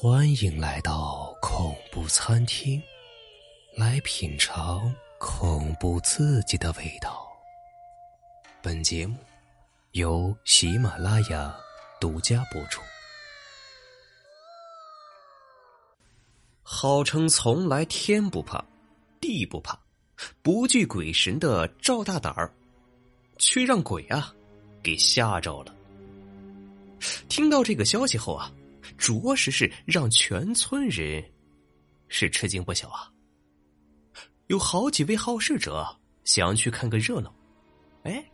欢迎来到恐怖餐厅，来品尝恐怖刺激的味道。本节目由喜马拉雅独家播出。号称从来天不怕地不怕，不惧鬼神的赵大胆儿，却让鬼啊给吓着了。听到这个消息后啊。着实是让全村人是吃惊不小啊！有好几位好事者想去看个热闹，哎，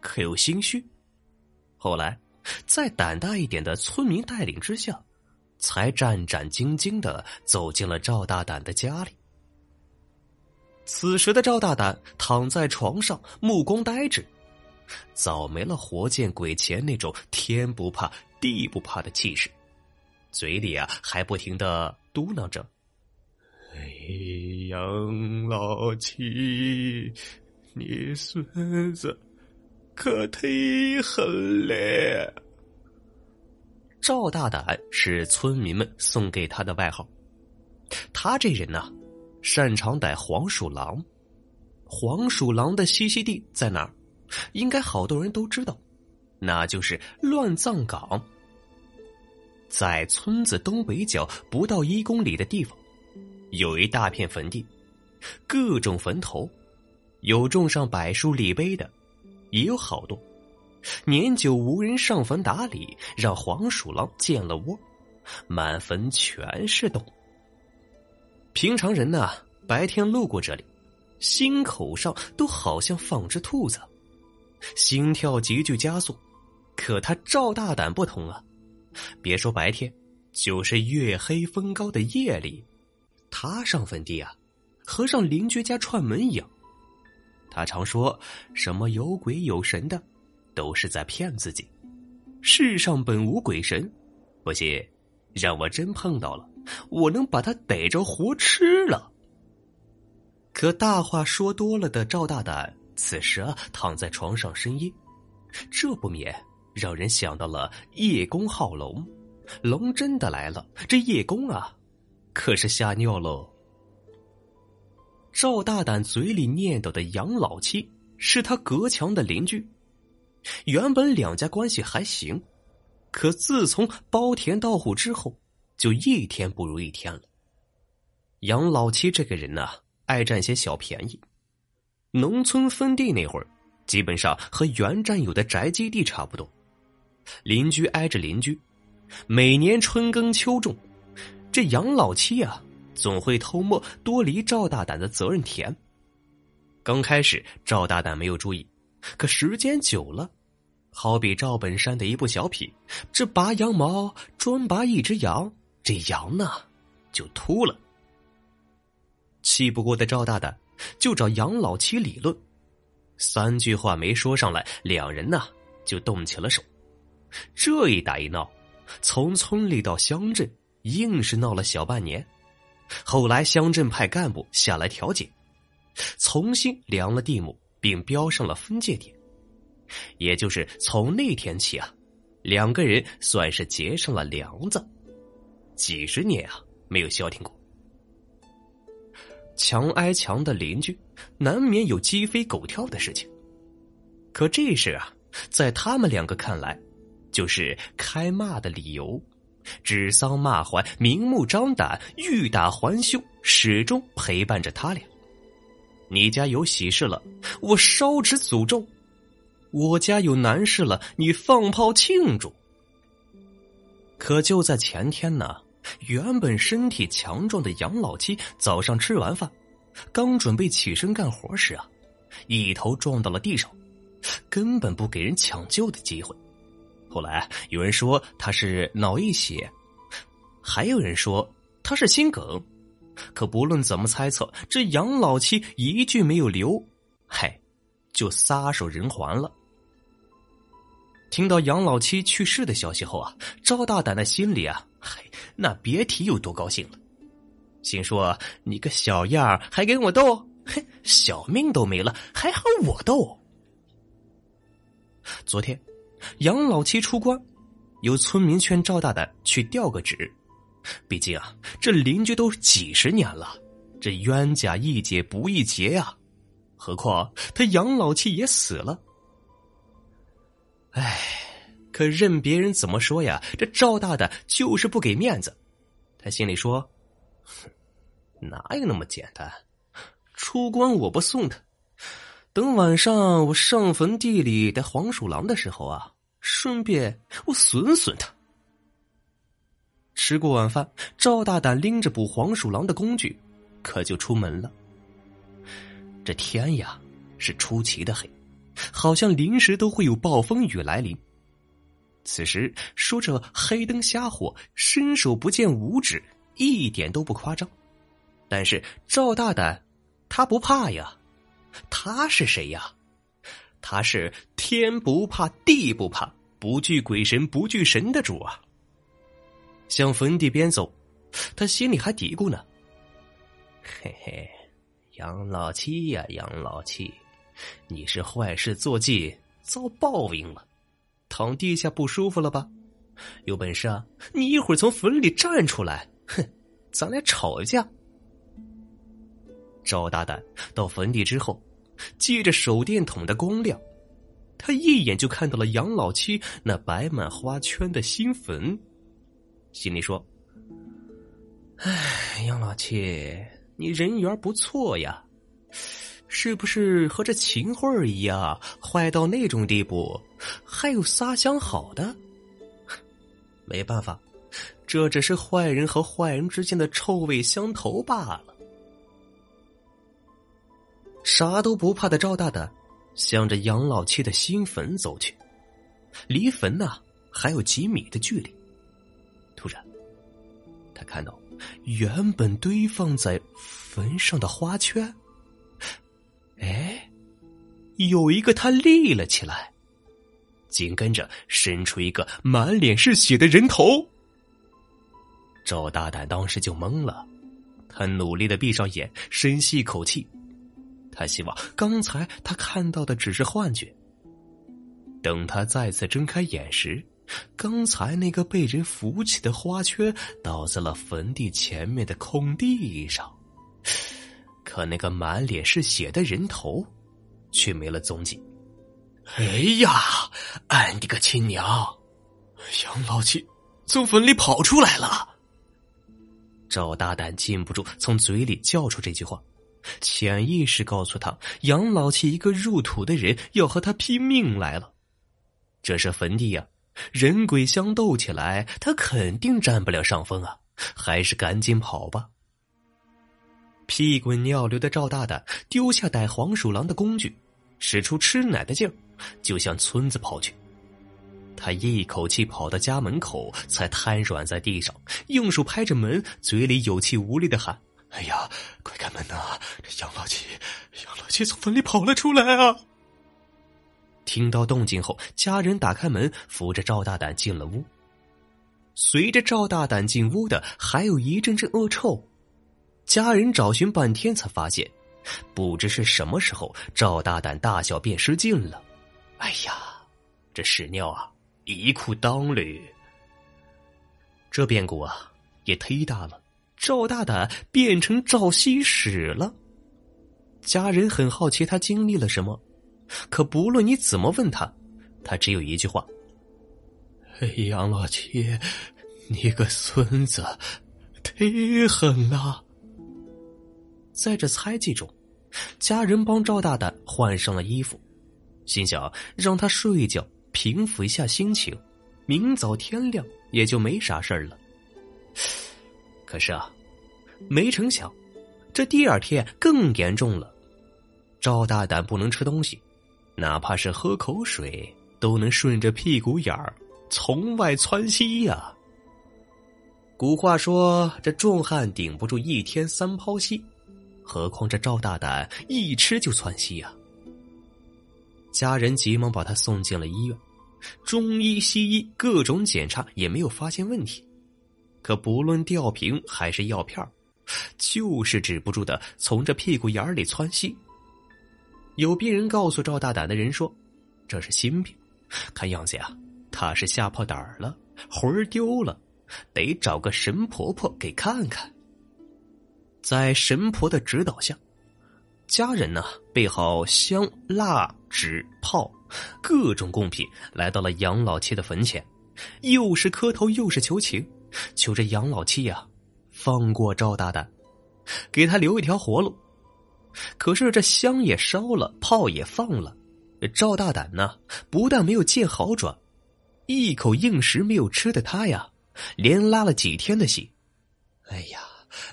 可有心虚。后来，在胆大一点的村民带领之下，才战战兢兢的走进了赵大胆的家里。此时的赵大胆躺在床上，目光呆滞，早没了活见鬼前那种天不怕地不怕的气势。嘴里啊还不停的嘟囔着：“哎，杨老七，你孙子可忒狠了。”赵大胆是村民们送给他的外号。他这人呢，擅长逮黄鼠狼。黄鼠狼的栖息地在哪儿？应该好多人都知道，那就是乱葬岗。在村子东北角不到一公里的地方，有一大片坟地，各种坟头，有种上柏树立碑的，也有好多。年久无人上坟打理，让黄鼠狼建了窝，满坟全是洞。平常人呢，白天路过这里，心口上都好像放只兔子，心跳急剧加速。可他赵大胆不同啊！别说白天，就是月黑风高的夜里，他上坟地啊，和上邻居家串门一样。他常说什么有鬼有神的，都是在骗自己。世上本无鬼神，不信，让我真碰到了，我能把他逮着活吃了。可大话说多了的赵大胆，此时啊躺在床上呻吟，这不免。让人想到了叶公好龙，龙真的来了，这叶公啊，可是吓尿喽。赵大胆嘴里念叨的杨老七是他隔墙的邻居，原本两家关系还行，可自从包田到户之后，就一天不如一天了。杨老七这个人呢，爱占些小便宜，农村分地那会儿，基本上和原占有的宅基地差不多。邻居挨着邻居，每年春耕秋种，这杨老七啊，总会偷摸多离赵大胆的责任田。刚开始赵大胆没有注意，可时间久了，好比赵本山的一部小品，这拔羊毛专拔一只羊，这羊呢就秃了。气不过的赵大胆就找杨老七理论，三句话没说上来，两人呢就动起了手。这一打一闹，从村里到乡镇，硬是闹了小半年。后来乡镇派干部下来调解，重新量了地亩，并标上了分界点。也就是从那天起啊，两个人算是结上了梁子。几十年啊，没有消停过。墙挨墙的邻居，难免有鸡飞狗跳的事情。可这事啊，在他们两个看来。就是开骂的理由，指桑骂槐，明目张胆，欲打还休，始终陪伴着他俩。你家有喜事了，我烧纸诅咒；我家有难事了，你放炮庆祝。可就在前天呢，原本身体强壮的杨老七早上吃完饭，刚准备起身干活时啊，一头撞到了地上，根本不给人抢救的机会。后来有人说他是脑溢血，还有人说他是心梗，可不论怎么猜测，这杨老七一句没有留，嗨，就撒手人寰了。听到杨老七去世的消息后啊，赵大胆的心里啊，嗨，那别提有多高兴了，心说你个小样还跟我斗，嘿，小命都没了，还和我斗？昨天。杨老七出关，有村民劝赵大胆去调个职，毕竟啊，这邻居都几十年了，这冤家宜解不宜结呀。何况他杨老七也死了。哎，可任别人怎么说呀，这赵大胆就是不给面子。他心里说：“哼哪有那么简单？出关我不送他，等晚上我上坟地里逮黄鼠狼的时候啊，顺便我损损他。”吃过晚饭，赵大胆拎着捕黄鼠狼的工具，可就出门了。这天呀，是出奇的黑，好像临时都会有暴风雨来临。此时说着黑灯瞎火、伸手不见五指，一点都不夸张。但是赵大胆，他不怕呀，他是谁呀？他是天不怕地不怕、不惧鬼神不惧神的主啊！向坟地边走，他心里还嘀咕呢：“嘿嘿。”杨老七呀，杨老七，你是坏事做尽，遭报应了，躺地下不舒服了吧？有本事啊，你一会儿从坟里站出来，哼，咱俩吵一架。赵大胆到坟地之后，借着手电筒的光亮，他一眼就看到了杨老七那摆满花圈的新坟，心里说：“哎，杨老七。”你人缘不错呀，是不是和这秦桧一样坏到那种地步？还有仨相好的？没办法，这只是坏人和坏人之间的臭味相投罢了。啥都不怕的赵大胆向着杨老七的新坟走去，离坟呢还有几米的距离。突然，他看到。原本堆放在坟上的花圈，哎，有一个他立了起来，紧跟着伸出一个满脸是血的人头。赵大胆当时就懵了，他努力的闭上眼，深吸一口气，他希望刚才他看到的只是幻觉。等他再次睁开眼时。刚才那个被人扶起的花圈倒在了坟地前面的空地上，可那个满脸是血的人头却没了踪迹。哎呀，俺的个亲娘！杨老七从坟里跑出来了。赵大胆禁不住从嘴里叫出这句话，潜意识告诉他：杨老七一个入土的人要和他拼命来了。这是坟地呀。人鬼相斗起来，他肯定占不了上风啊！还是赶紧跑吧。屁滚尿流的赵大胆丢下逮黄鼠狼的工具，使出吃奶的劲儿，就向村子跑去。他一口气跑到家门口，才瘫软在地上，用手拍着门，嘴里有气无力的喊：“哎呀，快开门呐！这杨老七，杨老七从坟里跑了出来啊！”听到动静后，家人打开门，扶着赵大胆进了屋。随着赵大胆进屋的，还有一阵阵恶臭。家人找寻半天，才发现，不知是什么时候，赵大胆大小便失禁了。哎呀，这屎尿啊，一裤裆里。这变故啊，也忒大了。赵大胆变成赵西史了。家人很好奇，他经历了什么。可不论你怎么问他，他只有一句话：“杨老七，你个孙子，忒狠了。”在这猜忌中，家人帮赵大胆换上了衣服，心想让他睡一觉，平复一下心情，明早天亮也就没啥事儿了。可是啊，没成想，这第二天更严重了，赵大胆不能吃东西。哪怕是喝口水，都能顺着屁股眼儿从外窜稀呀。古话说：“这壮汉顶不住一天三泡稀，何况这赵大胆一吃就窜稀呀。”家人急忙把他送进了医院，中医西医各种检查也没有发现问题，可不论吊瓶还是药片就是止不住的从这屁股眼里窜稀。有病人告诉赵大胆的人说：“这是心病，看样子呀，他是吓破胆儿了，魂儿丢了，得找个神婆婆给看看。在神婆的指导下，家人呢备好香、蜡、纸、炮，各种贡品，来到了杨老七的坟前，又是磕头又是求情，求着杨老七呀放过赵大胆，给他留一条活路。可是这香也烧了，炮也放了，赵大胆呢不但没有见好转，一口硬食没有吃的他呀，连拉了几天的稀。哎呀，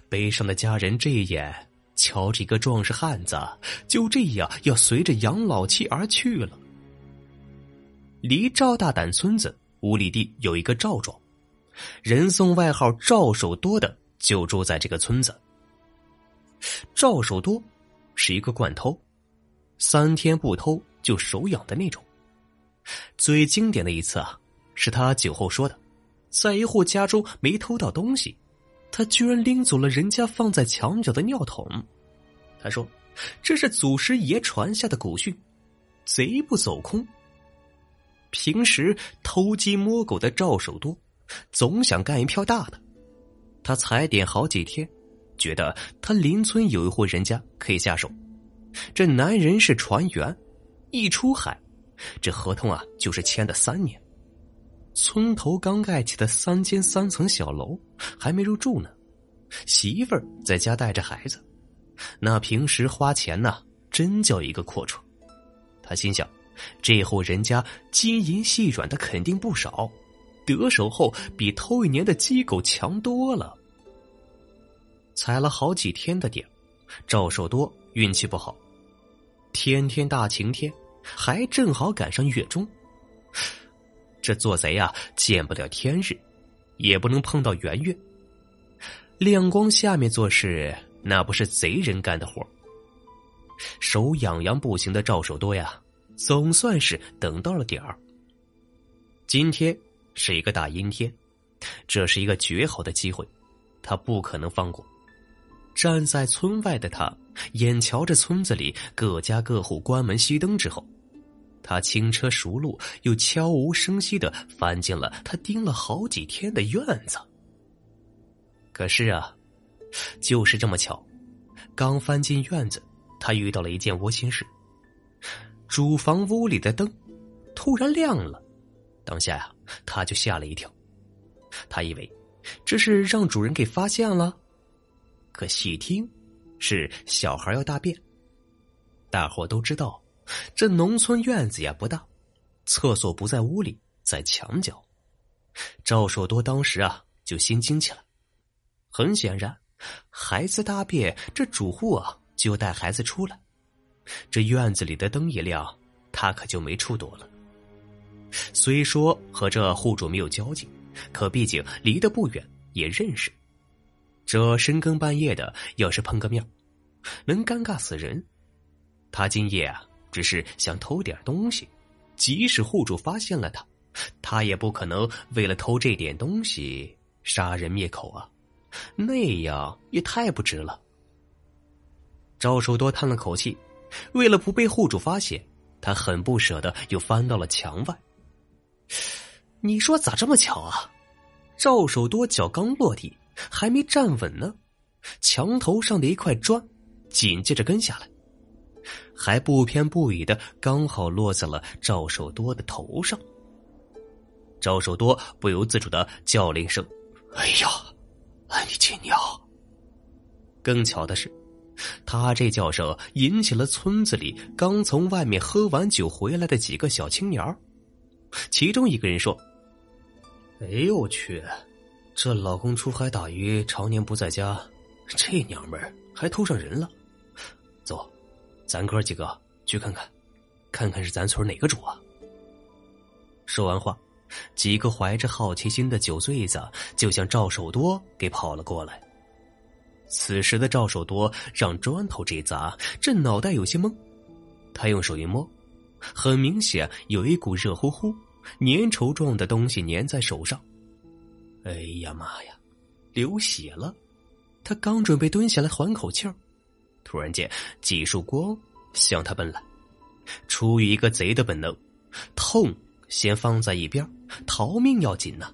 悲伤的家人这一眼。瞧着一个壮士汉子，就这样要随着杨老七而去了。离赵大胆村子五里地有一个赵庄，人送外号赵守多的就住在这个村子。赵守多是一个惯偷，三天不偷就手痒的那种。最经典的一次啊，是他酒后说的，在一户家中没偷到东西。他居然拎走了人家放在墙角的尿桶，他说：“这是祖师爷传下的古训，贼不走空。”平时偷鸡摸狗的赵守多，总想干一票大的。他踩点好几天，觉得他邻村有一户人家可以下手。这男人是船员，一出海，这合同啊就是签的三年。村头刚盖起的三间三层小楼还没入住呢，媳妇儿在家带着孩子，那平时花钱呢，真叫一个阔绰。他心想，这户人家金银细软的肯定不少，得手后比头一年的鸡狗强多了。踩了好几天的点，赵守多运气不好，天天大晴天，还正好赶上月中。这做贼呀，见不了天日，也不能碰到圆月。亮光下面做事，那不是贼人干的活手痒痒不行的赵守多呀，总算是等到了点儿。今天是一个大阴天，这是一个绝好的机会，他不可能放过。站在村外的他，眼瞧着村子里各家各户关门熄灯之后。他轻车熟路，又悄无声息的翻进了他盯了好几天的院子。可是啊，就是这么巧，刚翻进院子，他遇到了一件窝心事。主房屋里的灯突然亮了，当下呀，他就吓了一跳。他以为这是让主人给发现了，可细听，是小孩要大便。大伙都知道。这农村院子也不大，厕所不在屋里，在墙角。赵守多当时啊就心惊起来。很显然，孩子大便，这主户啊就带孩子出来。这院子里的灯一亮，他可就没处躲了。虽说和这户主没有交集，可毕竟离得不远，也认识。这深更半夜的，要是碰个面，能尴尬死人。他今夜啊。只是想偷点东西，即使户主发现了他，他也不可能为了偷这点东西杀人灭口啊，那样也太不值了。赵守多叹了口气，为了不被户主发现，他很不舍得又翻到了墙外。你说咋这么巧啊？赵守多脚刚落地，还没站稳呢，墙头上的一块砖紧接着跟下来。还不偏不倚的，刚好落在了赵守多的头上。赵守多不由自主的叫了一声：“哎呀，你亲娘！”更巧的是，他这叫声引起了村子里刚从外面喝完酒回来的几个小青年儿其中一个人说：“哎呦我去，这老公出海打鱼，常年不在家，这娘们儿还偷上人了。”走。咱哥几个去看看，看看是咱村哪个主啊？说完话，几个怀着好奇心的酒醉子就向赵守多给跑了过来。此时的赵守多让砖头这砸，这脑袋有些懵。他用手一摸，很明显有一股热乎乎、粘稠状的东西粘在手上。哎呀妈呀，流血了！他刚准备蹲下来缓口气儿。突然间，几束光向他奔来。出于一个贼的本能，痛先放在一边，逃命要紧呐。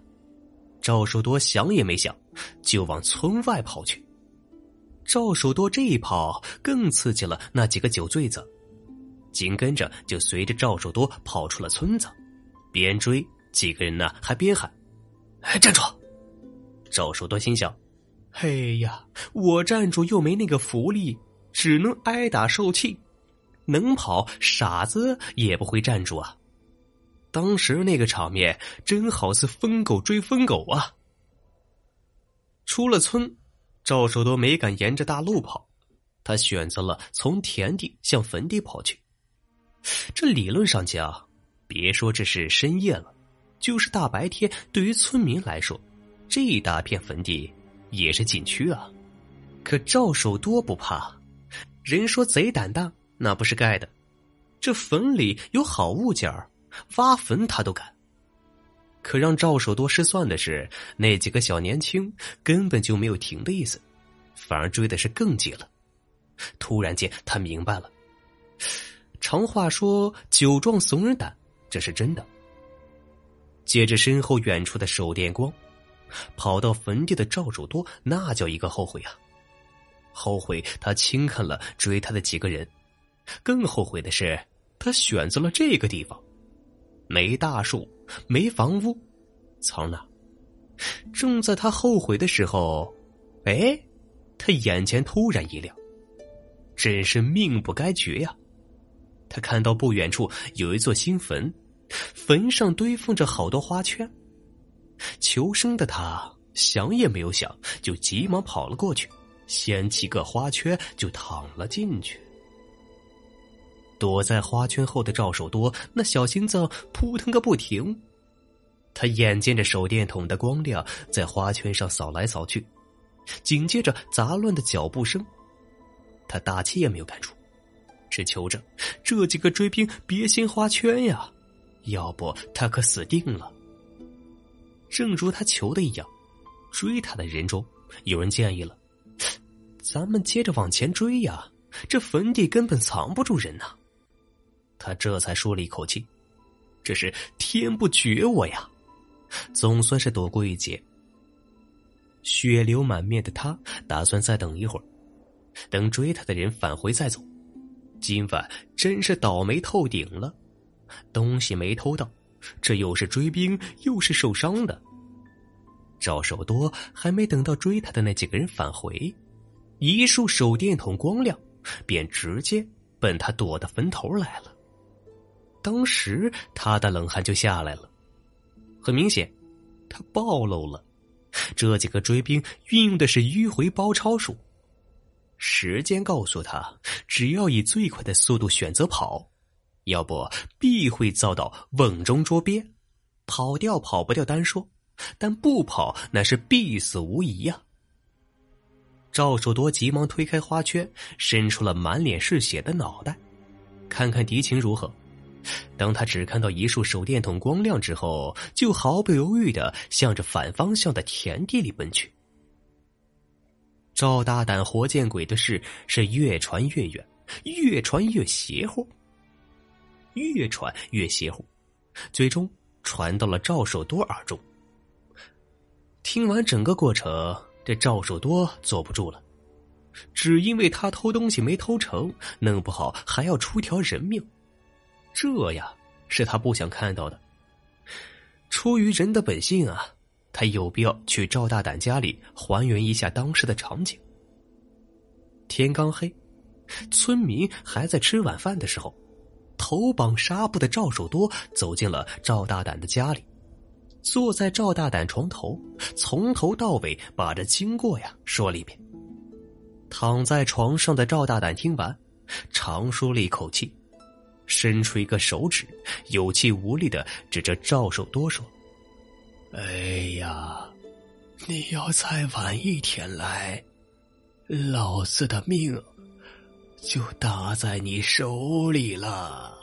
赵守多想也没想，就往村外跑去。赵守多这一跑，更刺激了那几个酒醉子，紧跟着就随着赵守多跑出了村子，边追几个人呢，还边喊：“哎，站住！”赵守多心想：“哎呀，我站住又没那个福利，只能挨打受气。能跑，傻子也不会站住啊。”当时那个场面真好似疯狗追疯狗啊！出了村，赵守多没敢沿着大路跑，他选择了从田地向坟地跑去。这理论上讲，别说这是深夜了，就是大白天，对于村民来说，这一大片坟地也是禁区啊。可赵守多不怕，人说贼胆大，那不是盖的。这坟里有好物件儿。挖坟他都敢，可让赵守多失算的是，那几个小年轻根本就没有停的意思，反而追的是更急了。突然间，他明白了，常话说“酒壮怂人胆”，这是真的。借着身后远处的手电光，跑到坟地的赵守多那叫一个后悔啊！后悔他轻看了追他的几个人，更后悔的是他选择了这个地方。没大树，没房屋，藏哪？正在他后悔的时候，哎，他眼前突然一亮，真是命不该绝呀！他看到不远处有一座新坟，坟上堆放着好多花圈。求生的他想也没有想，就急忙跑了过去，掀起个花圈就躺了进去。躲在花圈后的赵守多，那小心脏扑腾个不停。他眼见着手电筒的光亮在花圈上扫来扫去，紧接着杂乱的脚步声，他大气也没有敢出，只求着这几个追兵别先花圈呀，要不他可死定了。正如他求的一样，追他的人中有人建议了：“咱们接着往前追呀，这坟地根本藏不住人呐。”他这才舒了一口气，这是天不绝我呀，总算是躲过一劫。血流满面的他打算再等一会儿，等追他的人返回再走。今晚真是倒霉透顶了，东西没偷到，这又是追兵又是受伤的。赵守多还没等到追他的那几个人返回，一束手电筒光亮，便直接奔他躲的坟头来了。当时他的冷汗就下来了，很明显，他暴露了。这几个追兵运用的是迂回包抄术，时间告诉他，只要以最快的速度选择跑，要不必会遭到瓮中捉鳖。跑掉跑不掉单说，但不跑那是必死无疑呀。赵守多急忙推开花圈，伸出了满脸是血的脑袋，看看敌情如何。当他只看到一束手电筒光亮之后，就毫不犹豫的向着反方向的田地里奔去。赵大胆活见鬼的事是越传越远，越传越邪乎，越传越邪乎，最终传到了赵守多耳中。听完整个过程，这赵守多坐不住了，只因为他偷东西没偷成，弄不好还要出条人命。这呀，是他不想看到的。出于人的本性啊，他有必要去赵大胆家里还原一下当时的场景。天刚黑，村民还在吃晚饭的时候，头绑纱布的赵守多走进了赵大胆的家里，坐在赵大胆床头，从头到尾把这经过呀说了一遍。躺在床上的赵大胆听完，长舒了一口气。伸出一个手指，有气无力的指着赵守多说：“哎呀，你要再晚一天来，老子的命就搭在你手里了。”